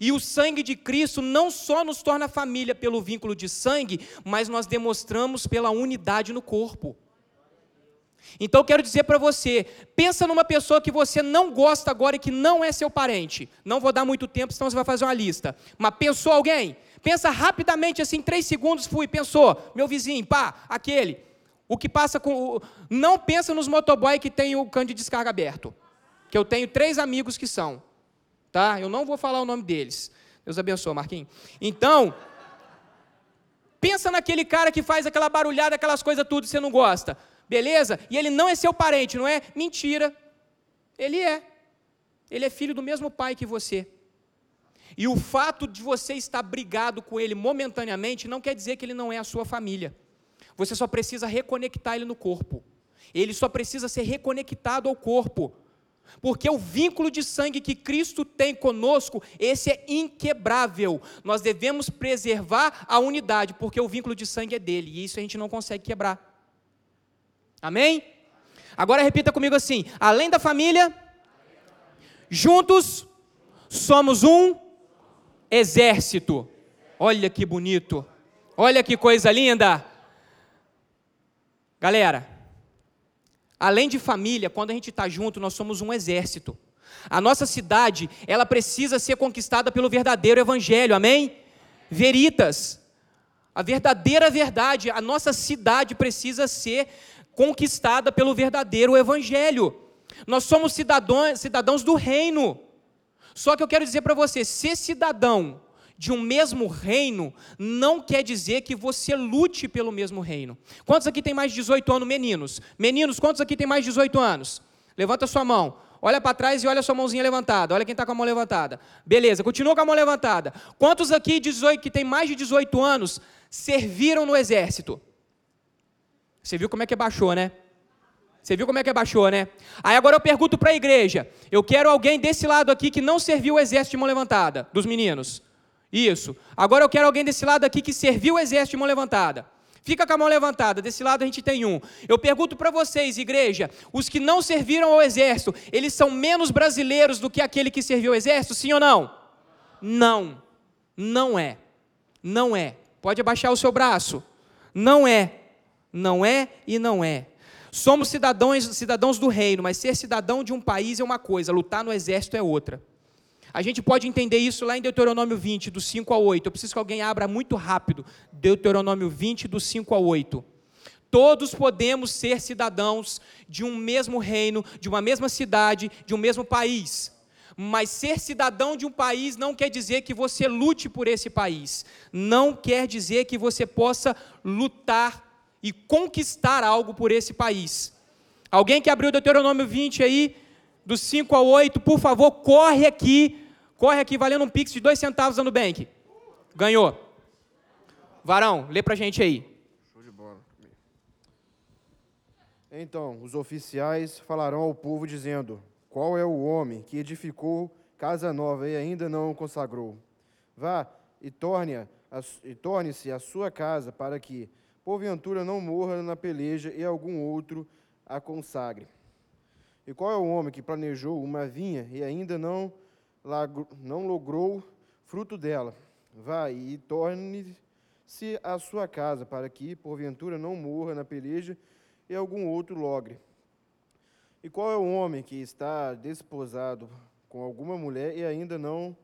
E o sangue de Cristo não só nos torna família pelo vínculo de sangue, mas nós demonstramos pela unidade no corpo. Então eu quero dizer para você, pensa numa pessoa que você não gosta agora e que não é seu parente. Não vou dar muito tempo, senão você vai fazer uma lista. Mas pensou alguém? Pensa rapidamente, assim, três segundos, fui, pensou, meu vizinho, pá, aquele. O que passa com. Não pensa nos motoboy que tem o cano de descarga aberto. Que eu tenho três amigos que são tá? Eu não vou falar o nome deles. Deus abençoe, Marquinhos. Então, pensa naquele cara que faz aquela barulhada, aquelas coisas tudo, e você não gosta. Beleza? E ele não é seu parente, não é? Mentira. Ele é. Ele é filho do mesmo pai que você. E o fato de você estar brigado com ele momentaneamente não quer dizer que ele não é a sua família. Você só precisa reconectar ele no corpo. Ele só precisa ser reconectado ao corpo. Porque o vínculo de sangue que Cristo tem conosco, esse é inquebrável. Nós devemos preservar a unidade, porque o vínculo de sangue é dele, e isso a gente não consegue quebrar. Amém? Agora repita comigo assim: além da família, juntos somos um exército. Olha que bonito. Olha que coisa linda. Galera, Além de família, quando a gente está junto, nós somos um exército. A nossa cidade, ela precisa ser conquistada pelo verdadeiro evangelho, amém? Veritas. A verdadeira verdade, a nossa cidade precisa ser conquistada pelo verdadeiro evangelho. Nós somos cidadãos, cidadãos do reino. Só que eu quero dizer para você, ser cidadão de um mesmo reino não quer dizer que você lute pelo mesmo reino. Quantos aqui tem mais de 18 anos, meninos? Meninos, quantos aqui tem mais de 18 anos? Levanta sua mão. Olha para trás e olha sua mãozinha levantada. Olha quem está com a mão levantada. Beleza, continua com a mão levantada. Quantos aqui 18, que tem mais de 18 anos serviram no exército? Você viu como é que baixou, né? Você viu como é que baixou, né? Aí agora eu pergunto para a igreja. Eu quero alguém desse lado aqui que não serviu o exército de mão levantada, dos meninos. Isso. Agora eu quero alguém desse lado aqui que serviu o exército de mão levantada. Fica com a mão levantada, desse lado a gente tem um. Eu pergunto para vocês, igreja, os que não serviram ao exército, eles são menos brasileiros do que aquele que serviu ao exército, sim ou não? Não. Não é. Não é. Pode abaixar o seu braço. Não é. Não é e não é. Somos cidadãos, cidadãos do reino, mas ser cidadão de um país é uma coisa, lutar no exército é outra. A gente pode entender isso lá em Deuteronômio 20, do 5 ao 8. Eu preciso que alguém abra muito rápido. Deuteronômio 20, do 5 ao 8. Todos podemos ser cidadãos de um mesmo reino, de uma mesma cidade, de um mesmo país. Mas ser cidadão de um país não quer dizer que você lute por esse país. Não quer dizer que você possa lutar e conquistar algo por esse país. Alguém que abriu Deuteronômio 20 aí, do 5 ao 8, por favor, corre aqui Corre aqui valendo um pix de dois centavos no Nubank. Ganhou. Varão, lê pra gente aí. Show de bola. Então, os oficiais falarão ao povo dizendo: Qual é o homem que edificou casa nova e ainda não consagrou? Vá e torne e torne-se a sua casa para que, porventura, não morra na peleja e algum outro a consagre. E qual é o homem que planejou uma vinha e ainda não não logrou fruto dela. Vai e torne-se a sua casa, para que, porventura, não morra na peleja e algum outro logre. E qual é o homem que está desposado com alguma mulher e ainda não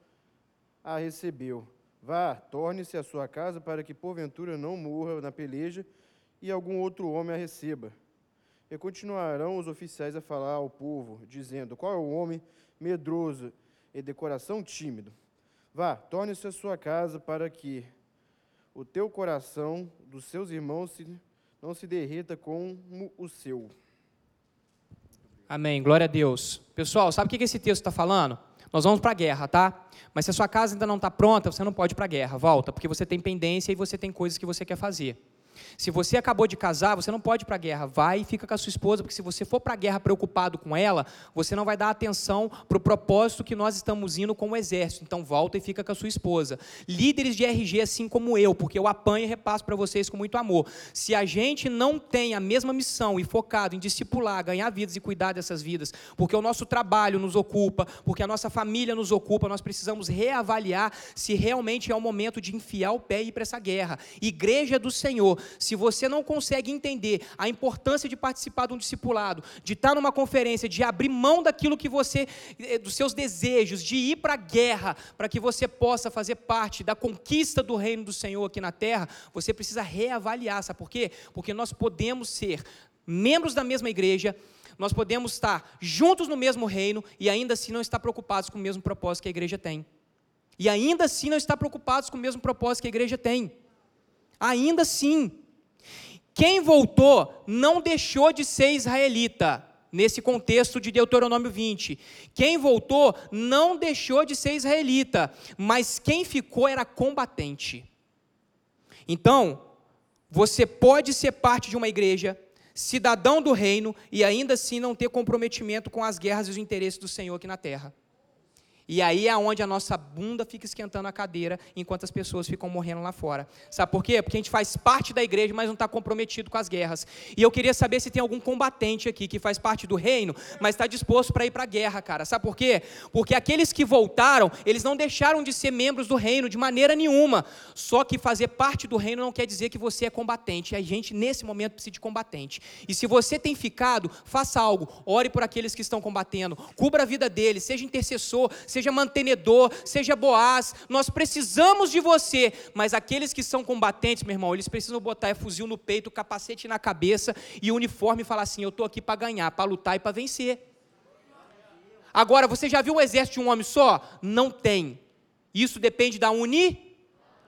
a recebeu? Vá, torne-se a sua casa, para que, porventura, não morra na peleja e algum outro homem a receba. E continuarão os oficiais a falar ao povo, dizendo: Qual é o homem medroso e de coração tímido? Vá, torne-se à sua casa para que o teu coração dos seus irmãos se, não se derreta como o seu. Amém. Glória a Deus. Pessoal, sabe o que esse texto está falando? Nós vamos para a guerra, tá? Mas se a sua casa ainda não está pronta, você não pode ir para a guerra. Volta, porque você tem pendência e você tem coisas que você quer fazer. Se você acabou de casar, você não pode ir para a guerra. Vai e fica com a sua esposa, porque se você for para a guerra preocupado com ela, você não vai dar atenção para o propósito que nós estamos indo com o exército. Então volta e fica com a sua esposa. Líderes de RG, assim como eu, porque eu apanho e repasso para vocês com muito amor. Se a gente não tem a mesma missão e focado em discipular, ganhar vidas e cuidar dessas vidas, porque o nosso trabalho nos ocupa, porque a nossa família nos ocupa, nós precisamos reavaliar se realmente é o momento de enfiar o pé e ir para essa guerra. Igreja do Senhor se você não consegue entender a importância de participar de um discipulado, de estar numa conferência, de abrir mão daquilo que você, eh, dos seus desejos, de ir para a guerra, para que você possa fazer parte da conquista do reino do Senhor aqui na terra, você precisa reavaliar, sabe por quê? Porque nós podemos ser membros da mesma igreja, nós podemos estar juntos no mesmo reino e ainda assim não estar preocupados com o mesmo propósito que a igreja tem. E ainda assim não estar preocupados com o mesmo propósito que a igreja tem. Ainda assim. Quem voltou não deixou de ser israelita, nesse contexto de Deuteronômio 20. Quem voltou não deixou de ser israelita, mas quem ficou era combatente. Então, você pode ser parte de uma igreja, cidadão do reino, e ainda assim não ter comprometimento com as guerras e os interesses do Senhor aqui na terra. E aí é onde a nossa bunda fica esquentando a cadeira enquanto as pessoas ficam morrendo lá fora. Sabe por quê? Porque a gente faz parte da igreja, mas não está comprometido com as guerras. E eu queria saber se tem algum combatente aqui que faz parte do reino, mas está disposto para ir para a guerra, cara. Sabe por quê? Porque aqueles que voltaram, eles não deixaram de ser membros do reino de maneira nenhuma. Só que fazer parte do reino não quer dizer que você é combatente. A gente, nesse momento, precisa de combatente. E se você tem ficado, faça algo. Ore por aqueles que estão combatendo. Cubra a vida deles. Seja intercessor, seja seja mantenedor, seja Boaz, nós precisamos de você, mas aqueles que são combatentes, meu irmão, eles precisam botar é fuzil no peito, capacete na cabeça e uniforme e falar assim: eu estou aqui para ganhar, para lutar e para vencer. Agora, você já viu um exército de um homem só? Não tem. Isso depende da uni,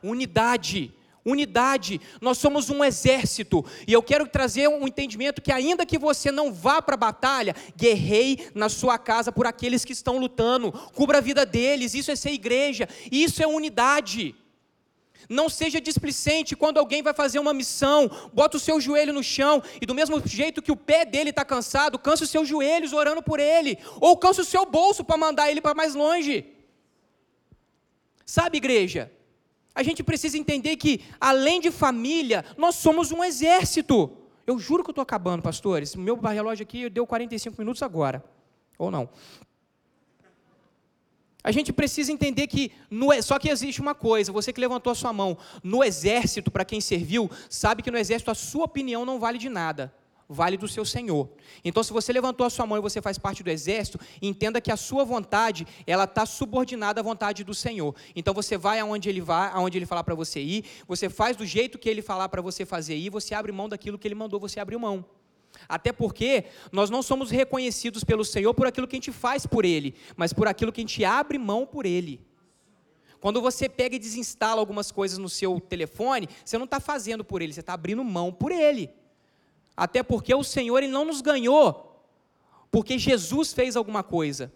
unidade unidade, nós somos um exército, e eu quero trazer um entendimento que, ainda que você não vá para a batalha, guerrei na sua casa por aqueles que estão lutando, cubra a vida deles, isso é ser igreja, isso é unidade. Não seja displicente quando alguém vai fazer uma missão, bota o seu joelho no chão e, do mesmo jeito que o pé dele está cansado, cansa os seus joelhos orando por ele, ou cansa o seu bolso para mandar ele para mais longe. Sabe, igreja? A gente precisa entender que, além de família, nós somos um exército. Eu juro que eu estou acabando, pastores. Meu relógio aqui deu 45 minutos agora. Ou não. A gente precisa entender que, no, só que existe uma coisa, você que levantou a sua mão, no exército, para quem serviu, sabe que no exército a sua opinião não vale de nada vale do seu Senhor. Então, se você levantou a sua mão e você faz parte do exército, entenda que a sua vontade, ela está subordinada à vontade do Senhor. Então, você vai aonde ele vai, aonde ele falar para você ir, você faz do jeito que ele falar para você fazer ir, você abre mão daquilo que ele mandou você abrir mão. Até porque nós não somos reconhecidos pelo Senhor por aquilo que a gente faz por Ele, mas por aquilo que a gente abre mão por Ele. Quando você pega e desinstala algumas coisas no seu telefone, você não está fazendo por Ele, você está abrindo mão por Ele. Até porque o Senhor ele não nos ganhou porque Jesus fez alguma coisa.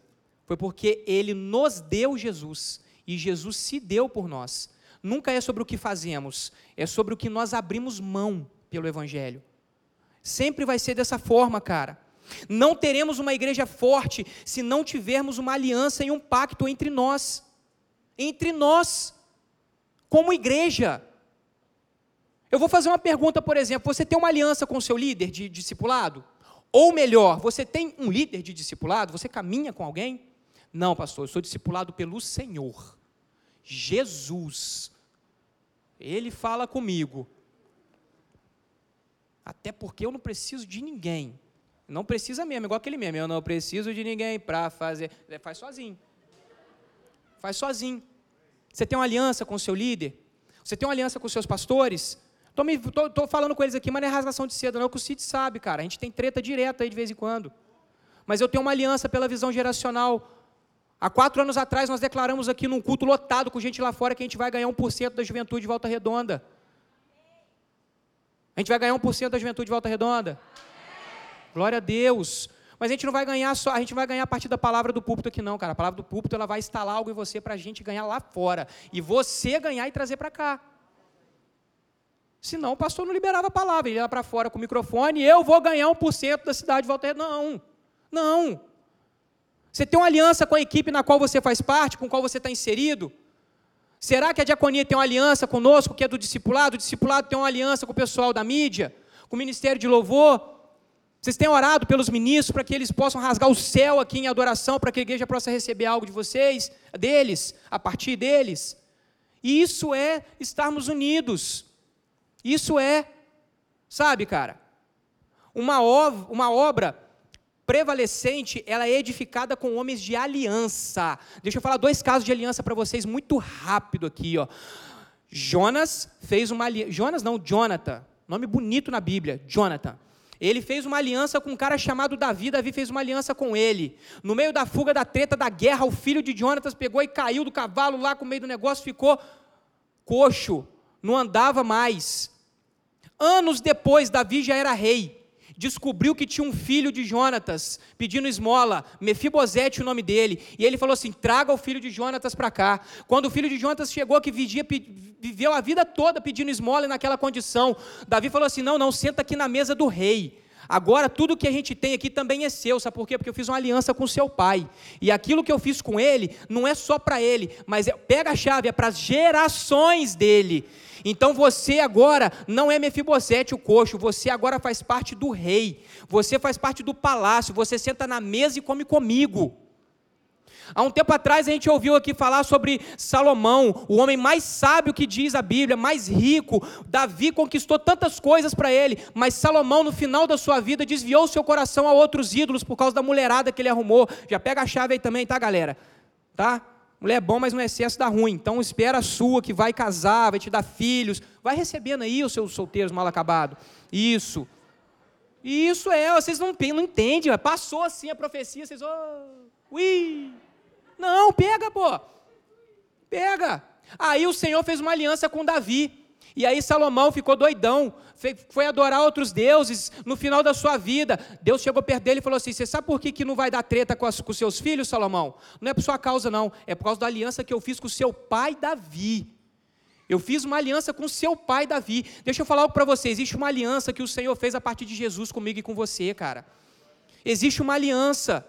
Foi porque ele nos deu Jesus e Jesus se deu por nós. Nunca é sobre o que fazemos, é sobre o que nós abrimos mão pelo evangelho. Sempre vai ser dessa forma, cara. Não teremos uma igreja forte se não tivermos uma aliança e um pacto entre nós. Entre nós, como igreja. Eu vou fazer uma pergunta, por exemplo: você tem uma aliança com o seu líder de discipulado? Ou melhor, você tem um líder de discipulado? Você caminha com alguém? Não, pastor, eu sou discipulado pelo Senhor. Jesus. Ele fala comigo. Até porque eu não preciso de ninguém. Não precisa mesmo, igual aquele mesmo. Eu não preciso de ninguém para fazer. É, faz sozinho. Faz sozinho. Você tem uma aliança com o seu líder? Você tem uma aliança com os seus pastores? Tô, me, tô, tô falando com eles aqui, mas não é rasgação de seda, não, que o Cid sabe, cara. A gente tem treta direta aí de vez em quando. Mas eu tenho uma aliança pela visão geracional. Há quatro anos atrás, nós declaramos aqui num culto lotado com gente lá fora que a gente vai ganhar 1% da juventude de volta redonda. A gente vai ganhar 1% da juventude de volta redonda. Glória a Deus. Mas a gente não vai ganhar só, a gente vai ganhar a partir da palavra do púlpito aqui não, cara. A palavra do púlpito ela vai instalar algo em você para a gente ganhar lá fora e você ganhar e trazer para cá. Senão o pastor não liberava a palavra, ele ia para fora com o microfone, eu vou ganhar 1% da cidade de Volta Redonda. Não, não. Você tem uma aliança com a equipe na qual você faz parte, com qual você está inserido? Será que a diaconia tem uma aliança conosco, que é do discipulado? O discipulado tem uma aliança com o pessoal da mídia, com o ministério de louvor? Vocês têm orado pelos ministros para que eles possam rasgar o céu aqui em adoração, para que a igreja possa receber algo de vocês, deles, a partir deles? E isso é estarmos unidos. Isso é, sabe, cara, uma, ov uma obra prevalecente, ela é edificada com homens de aliança. Deixa eu falar dois casos de aliança para vocês muito rápido aqui, ó. Jonas fez uma aliança, Jonas não, Jonathan, nome bonito na Bíblia, Jonathan. Ele fez uma aliança com um cara chamado Davi, Davi fez uma aliança com ele. No meio da fuga, da treta, da guerra, o filho de Jonatas pegou e caiu do cavalo lá com o meio do negócio, ficou coxo, não andava mais. Anos depois, Davi já era rei. Descobriu que tinha um filho de Jonatas pedindo esmola, Mefibosete o nome dele. E ele falou assim: traga o filho de Jonatas para cá. Quando o filho de Jonatas chegou, que vivia, viveu a vida toda pedindo esmola e naquela condição, Davi falou assim: não, não, senta aqui na mesa do rei. Agora tudo que a gente tem aqui também é seu, sabe por quê? Porque eu fiz uma aliança com seu pai. E aquilo que eu fiz com ele não é só para ele, mas é, pega a chave, é para as gerações dele. Então você agora não é Mefibosete o coxo, você agora faz parte do rei. Você faz parte do palácio, você senta na mesa e come comigo. Há um tempo atrás a gente ouviu aqui falar sobre Salomão, o homem mais sábio que diz a Bíblia, mais rico. Davi conquistou tantas coisas para ele, mas Salomão, no final da sua vida, desviou seu coração a outros ídolos por causa da mulherada que ele arrumou. Já pega a chave aí também, tá, galera? Tá? Mulher é bom, mas no excesso dá ruim. Então espera a sua que vai casar, vai te dar filhos. Vai recebendo aí os seus solteiros mal acabados. Isso. Isso é, vocês não, não entendem. Passou assim a profecia, vocês. Oh, ui. Não, pega, pô. Pega. Aí o Senhor fez uma aliança com Davi. E aí Salomão ficou doidão, foi adorar outros deuses no final da sua vida. Deus chegou perto dele e falou assim: Você sabe por que, que não vai dar treta com, as, com seus filhos, Salomão? Não é por sua causa, não. É por causa da aliança que eu fiz com seu pai Davi. Eu fiz uma aliança com seu pai Davi. Deixa eu falar algo para você: existe uma aliança que o Senhor fez a partir de Jesus comigo e com você, cara. Existe uma aliança.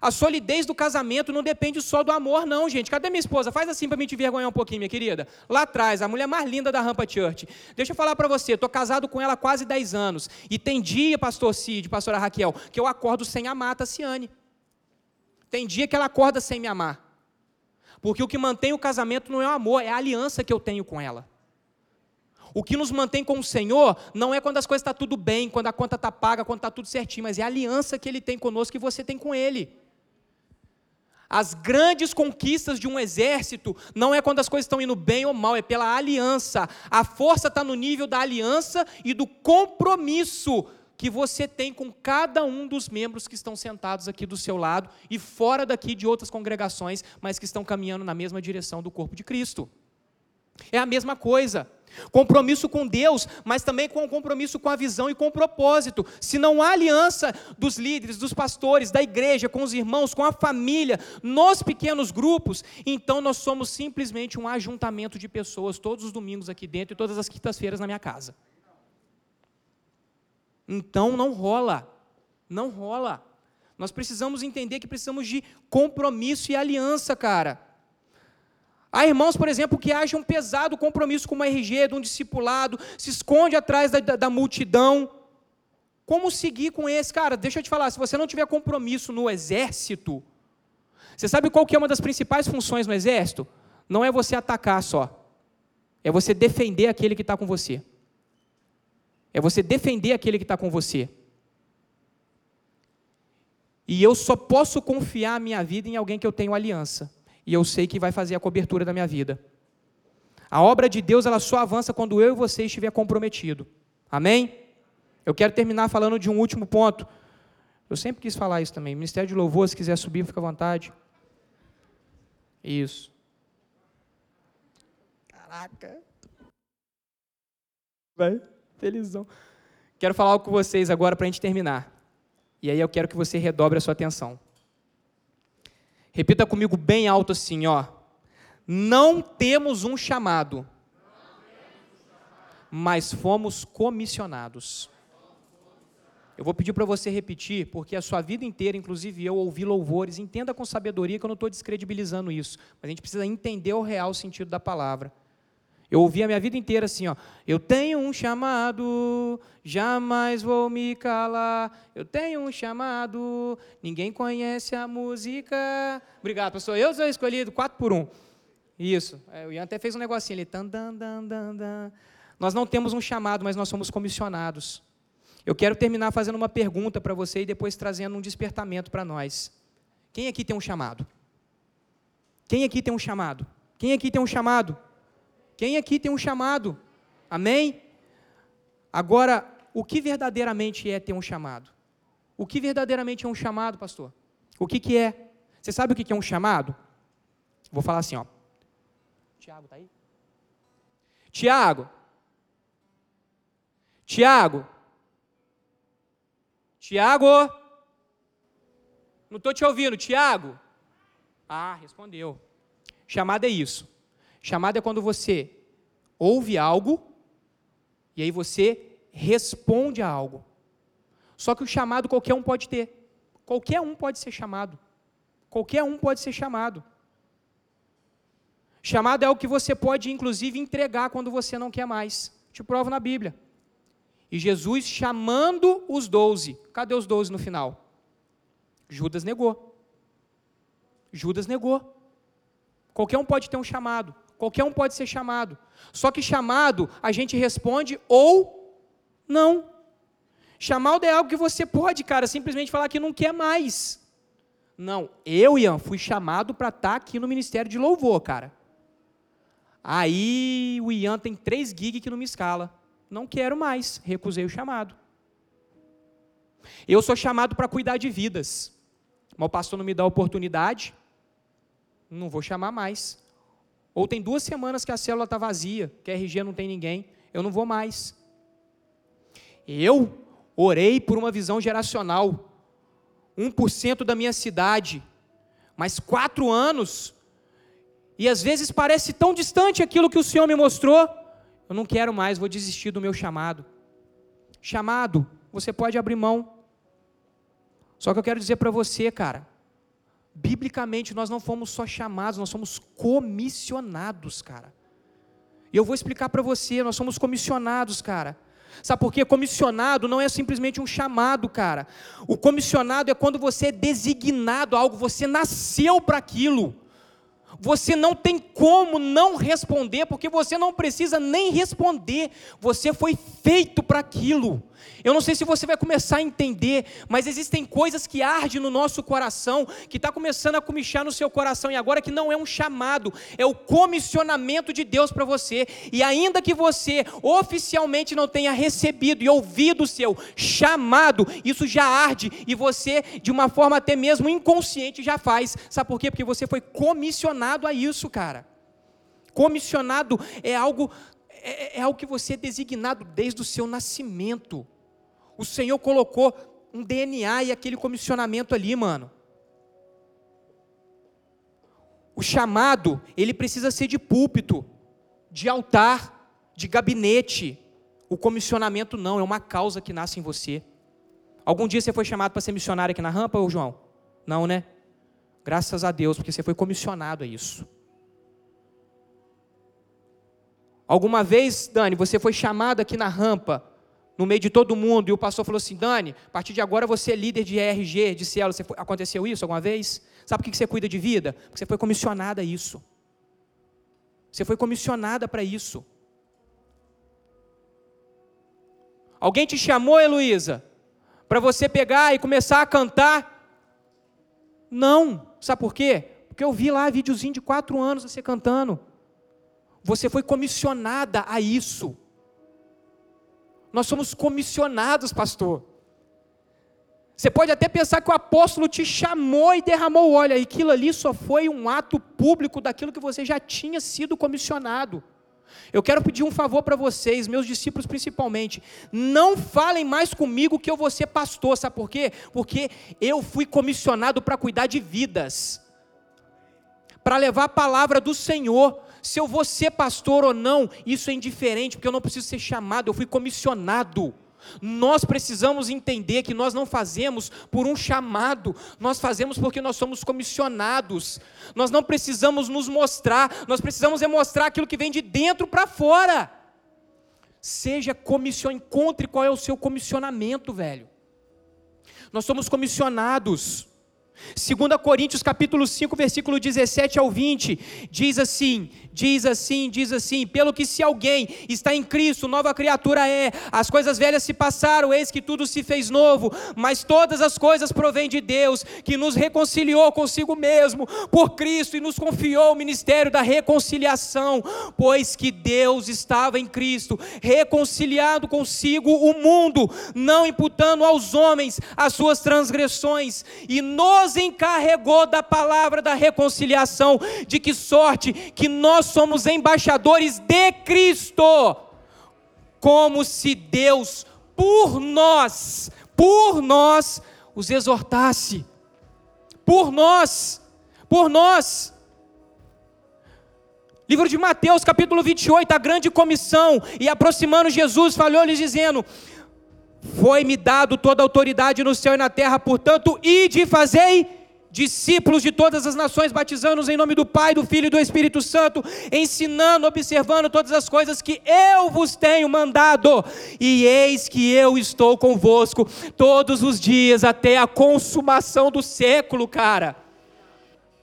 A solidez do casamento não depende só do amor, não, gente. Cadê minha esposa? Faz assim para me te vergonhar um pouquinho, minha querida. Lá atrás, a mulher mais linda da Rampa Church. Deixa eu falar para você, estou casado com ela há quase 10 anos. E tem dia, pastor Cid, pastora Raquel, que eu acordo sem amar a Tassiane. Tem dia que ela acorda sem me amar. Porque o que mantém o casamento não é o amor, é a aliança que eu tenho com ela. O que nos mantém com o Senhor não é quando as coisas estão tá tudo bem, quando a conta está paga, quando está tudo certinho, mas é a aliança que Ele tem conosco e você tem com Ele. As grandes conquistas de um exército não é quando as coisas estão indo bem ou mal, é pela aliança. A força está no nível da aliança e do compromisso que você tem com cada um dos membros que estão sentados aqui do seu lado e fora daqui de outras congregações, mas que estão caminhando na mesma direção do corpo de Cristo. É a mesma coisa. Compromisso com Deus, mas também com compromisso com a visão e com o propósito. Se não há aliança dos líderes, dos pastores, da igreja, com os irmãos, com a família, nos pequenos grupos, então nós somos simplesmente um ajuntamento de pessoas todos os domingos aqui dentro e todas as quintas-feiras na minha casa. Então não rola. Não rola. Nós precisamos entender que precisamos de compromisso e aliança, cara. Há irmãos, por exemplo, que acham pesado o compromisso com uma RG, de um discipulado, se esconde atrás da, da, da multidão. Como seguir com esse? Cara, deixa eu te falar, se você não tiver compromisso no exército, você sabe qual que é uma das principais funções no exército? Não é você atacar só. É você defender aquele que está com você. É você defender aquele que está com você. E eu só posso confiar a minha vida em alguém que eu tenho aliança e eu sei que vai fazer a cobertura da minha vida. A obra de Deus ela só avança quando eu e você estiver comprometido. Amém? Eu quero terminar falando de um último ponto. Eu sempre quis falar isso também. Ministério de Louvor, se quiser subir, fica à vontade. Isso. Caraca. Vai, felizão. Quero falar algo com vocês agora para a gente terminar. E aí eu quero que você redobre a sua atenção. Repita comigo bem alto assim, ó. Não temos um chamado, mas fomos comissionados. Eu vou pedir para você repetir, porque a sua vida inteira, inclusive eu, ouvi louvores, entenda com sabedoria que eu não estou descredibilizando isso, mas a gente precisa entender o real sentido da palavra. Eu ouvi a minha vida inteira assim, ó. Eu tenho um chamado, jamais vou me calar. Eu tenho um chamado, ninguém conhece a música. Obrigado, pastor. Eu sou escolhido, quatro por um. Isso. É, o Ian até fez um negocinho ali. Tan, dan, dan, dan, dan. Nós não temos um chamado, mas nós somos comissionados. Eu quero terminar fazendo uma pergunta para você e depois trazendo um despertamento para nós. Quem aqui tem um chamado? Quem aqui tem um chamado? Quem aqui tem um chamado? Quem aqui tem um chamado? Amém? Agora, o que verdadeiramente é ter um chamado? O que verdadeiramente é um chamado, pastor? O que, que é? Você sabe o que, que é um chamado? Vou falar assim, ó. Tiago, tá aí? Tiago. Tiago. Tiago. Não estou te ouvindo, Tiago. Ah, respondeu. Chamada é isso. Chamada é quando você ouve algo e aí você responde a algo. Só que o chamado qualquer um pode ter. Qualquer um pode ser chamado. Qualquer um pode ser chamado. Chamado é o que você pode, inclusive, entregar quando você não quer mais. Te provo na Bíblia. E Jesus chamando os doze. Cadê os doze no final? Judas negou. Judas negou. Qualquer um pode ter um chamado. Qualquer um pode ser chamado. Só que chamado, a gente responde ou não. Chamado é algo que você pode, cara, simplesmente falar que não quer mais. Não, eu, Ian, fui chamado para estar tá aqui no Ministério de Louvor, cara. Aí o Ian tem três gigs que não me escala. Não quero mais, recusei o chamado. Eu sou chamado para cuidar de vidas. Mas o pastor não me dá oportunidade, não vou chamar mais. Ou tem duas semanas que a célula está vazia, que a RG não tem ninguém, eu não vou mais. Eu orei por uma visão geracional, 1% da minha cidade, mas quatro anos, e às vezes parece tão distante aquilo que o Senhor me mostrou, eu não quero mais, vou desistir do meu chamado. Chamado, você pode abrir mão. Só que eu quero dizer para você, cara, Biblicamente, nós não fomos só chamados, nós somos comissionados, cara. E eu vou explicar para você, nós somos comissionados, cara. Sabe por quê? Comissionado não é simplesmente um chamado, cara. O comissionado é quando você é designado a algo, você nasceu para aquilo. Você não tem como não responder, porque você não precisa nem responder. Você foi feito para aquilo. Eu não sei se você vai começar a entender, mas existem coisas que ardem no nosso coração, que está começando a comichar no seu coração, e agora que não é um chamado, é o comissionamento de Deus para você. E ainda que você oficialmente não tenha recebido e ouvido o seu chamado, isso já arde, e você, de uma forma até mesmo inconsciente, já faz. Sabe por quê? Porque você foi comissionado a isso, cara. Comissionado é algo é, é algo que você é designado desde o seu nascimento. O Senhor colocou um DNA e aquele comissionamento ali, mano. O chamado, ele precisa ser de púlpito, de altar, de gabinete. O comissionamento não, é uma causa que nasce em você. Algum dia você foi chamado para ser missionário aqui na rampa, ou João? Não, né? Graças a Deus, porque você foi comissionado a isso. Alguma vez, Dani, você foi chamado aqui na rampa no meio de todo mundo, e o pastor falou assim: Dani, a partir de agora você é líder de ERG, de célula. Foi, aconteceu isso alguma vez? Sabe por que você cuida de vida? Porque você foi comissionada a isso. Você foi comissionada para isso. Alguém te chamou, Heloísa, para você pegar e começar a cantar? Não. Sabe por quê? Porque eu vi lá videozinho de quatro anos você cantando. Você foi comissionada a isso. Nós somos comissionados, pastor. Você pode até pensar que o apóstolo te chamou e derramou óleo. Aquilo ali só foi um ato público daquilo que você já tinha sido comissionado. Eu quero pedir um favor para vocês, meus discípulos principalmente. Não falem mais comigo que eu vou ser pastor, sabe por quê? Porque eu fui comissionado para cuidar de vidas, para levar a palavra do Senhor. Se eu vou ser pastor ou não, isso é indiferente, porque eu não preciso ser chamado, eu fui comissionado. Nós precisamos entender que nós não fazemos por um chamado, nós fazemos porque nós somos comissionados. Nós não precisamos nos mostrar, nós precisamos é mostrar aquilo que vem de dentro para fora. Seja comissionado, encontre qual é o seu comissionamento, velho. Nós somos comissionados. 2 Coríntios capítulo 5, versículo 17 ao 20, diz assim: diz assim, diz assim: pelo que se alguém está em Cristo, nova criatura é, as coisas velhas se passaram, eis que tudo se fez novo, mas todas as coisas provêm de Deus, que nos reconciliou consigo mesmo por Cristo e nos confiou o ministério da reconciliação, pois que Deus estava em Cristo, reconciliado consigo o mundo, não imputando aos homens as suas transgressões, e nos encarregou da palavra da reconciliação, de que sorte que nós nós somos embaixadores de Cristo, como se Deus, por nós, por nós, os exortasse. Por nós, por nós. Livro de Mateus, capítulo 28, a grande comissão, e aproximando Jesus, falou-lhes dizendo: Foi-me dado toda a autoridade no céu e na terra, portanto, ide e fazei discípulos de todas as nações, batizando-os em nome do Pai, do Filho e do Espírito Santo, ensinando, observando todas as coisas que eu vos tenho mandado. E eis que eu estou convosco todos os dias até a consumação do século, cara.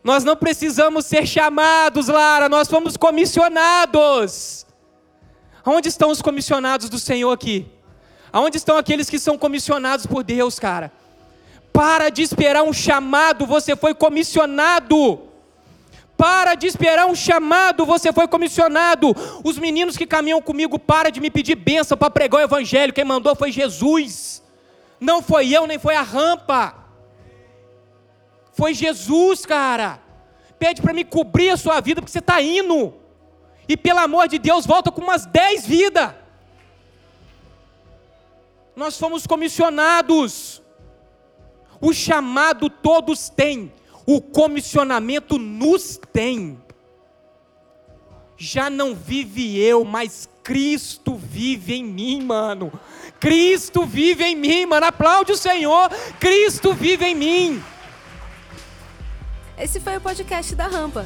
Nós não precisamos ser chamados, Lara, nós fomos comissionados. Onde estão os comissionados do Senhor aqui? Aonde estão aqueles que são comissionados por Deus, cara? Para de esperar um chamado, você foi comissionado. Para de esperar um chamado, você foi comissionado. Os meninos que caminham comigo, para de me pedir bênção para pregar o evangelho. Quem mandou foi Jesus. Não foi eu, nem foi a rampa. Foi Jesus, cara. Pede para me cobrir a sua vida, porque você está indo. E pelo amor de Deus, volta com umas dez vidas. Nós fomos comissionados. O chamado todos têm, o comissionamento nos tem. Já não vive eu, mas Cristo vive em mim, mano. Cristo vive em mim, mano. Aplaude o Senhor. Cristo vive em mim. Esse foi o podcast da Rampa.